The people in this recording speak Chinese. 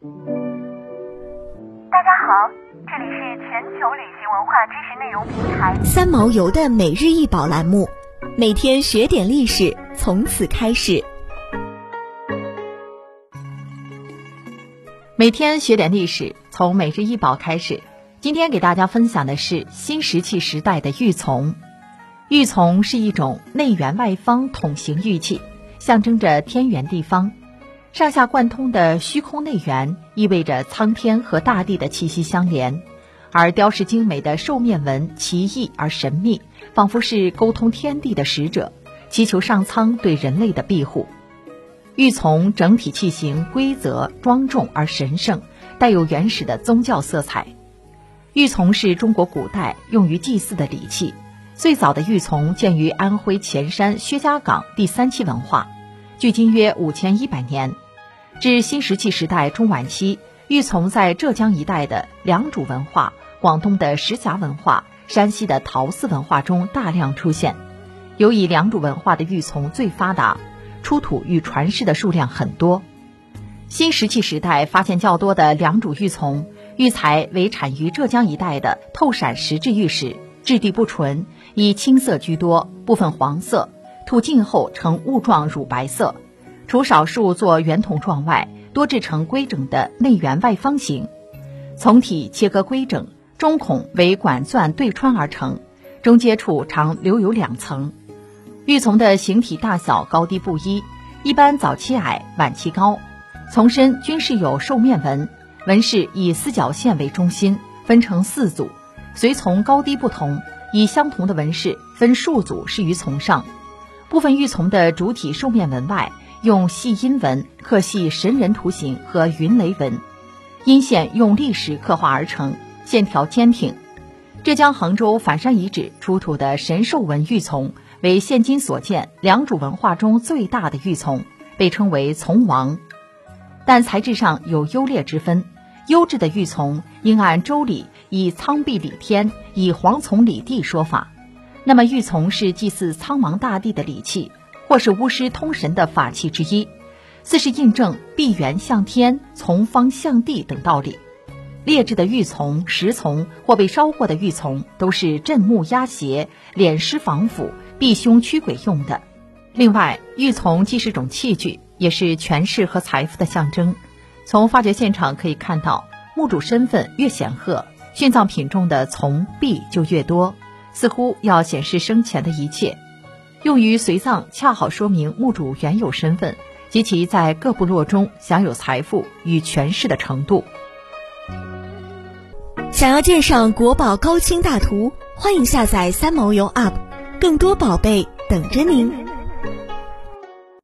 大家好，这里是全球旅行文化知识内容平台三毛游的每日一宝栏目，每天学点历史，从此开始。每天学点历史，从每日一宝开始。今天给大家分享的是新石器时代的玉琮。玉琮是一种内圆外方筒形玉器，象征着天圆地方。上下贯通的虚空内圆，意味着苍天和大地的气息相连；而雕饰精美的兽面纹奇异而神秘，仿佛是沟通天地的使者，祈求上苍对人类的庇护。玉琮整体器型规则庄重而神圣，带有原始的宗教色彩。玉琮是中国古代用于祭祀的礼器，最早的玉琮见于安徽潜山薛家岗第三期文化，距今约五千一百年。至新石器时代中晚期，玉琮在浙江一带的良渚文化、广东的石峡文化、山西的陶寺文化中大量出现。尤以良渚文化的玉琮最发达。出土与传世的数量很多，新石器时代发现较多的良渚玉琮，玉材为产于浙江一带的透闪石质玉石，质地不纯，以青色居多，部分黄色，土净后呈雾状乳白色。除少数做圆筒状外，多制成规整的内圆外方形，从体切割规整，中孔为管钻对穿而成，中接处常留有两层。玉琮的形体大小高低不一，一般早期矮，晚期高。从身均是有兽面纹，纹饰以四角线为中心，分成四组。随从高低不同，以相同的纹饰分数组饰于从上。部分玉琮的主体兽面纹外，用细阴纹刻细神人图形和云雷纹，阴线用砾石刻画而成，线条坚挺。浙江杭州反山遗址出土的神兽纹玉琮。为现今所见良渚文化中最大的玉琮，被称为“琮王”，但材质上有优劣之分。优质的玉琮应按周礼以苍璧礼天，以黄琮礼地说法。那么，玉琮是祭祀苍茫大地的礼器，或是巫师通神的法器之一，似是印证闭圆向天、从方向地等道理。劣质的玉琮、石琮或被烧过的玉琮，都是镇墓压邪、敛尸防腐。避凶驱鬼用的。另外，玉琮既是种器具，也是权势和财富的象征。从发掘现场可以看到，墓主身份越显赫，殉葬品中的琮币就越多，似乎要显示生前的一切。用于随葬，恰好说明墓主原有身份及其在各部落中享有财富与权势的程度。想要鉴赏国宝高清大图，欢迎下载三毛游 App。更多宝贝等着您。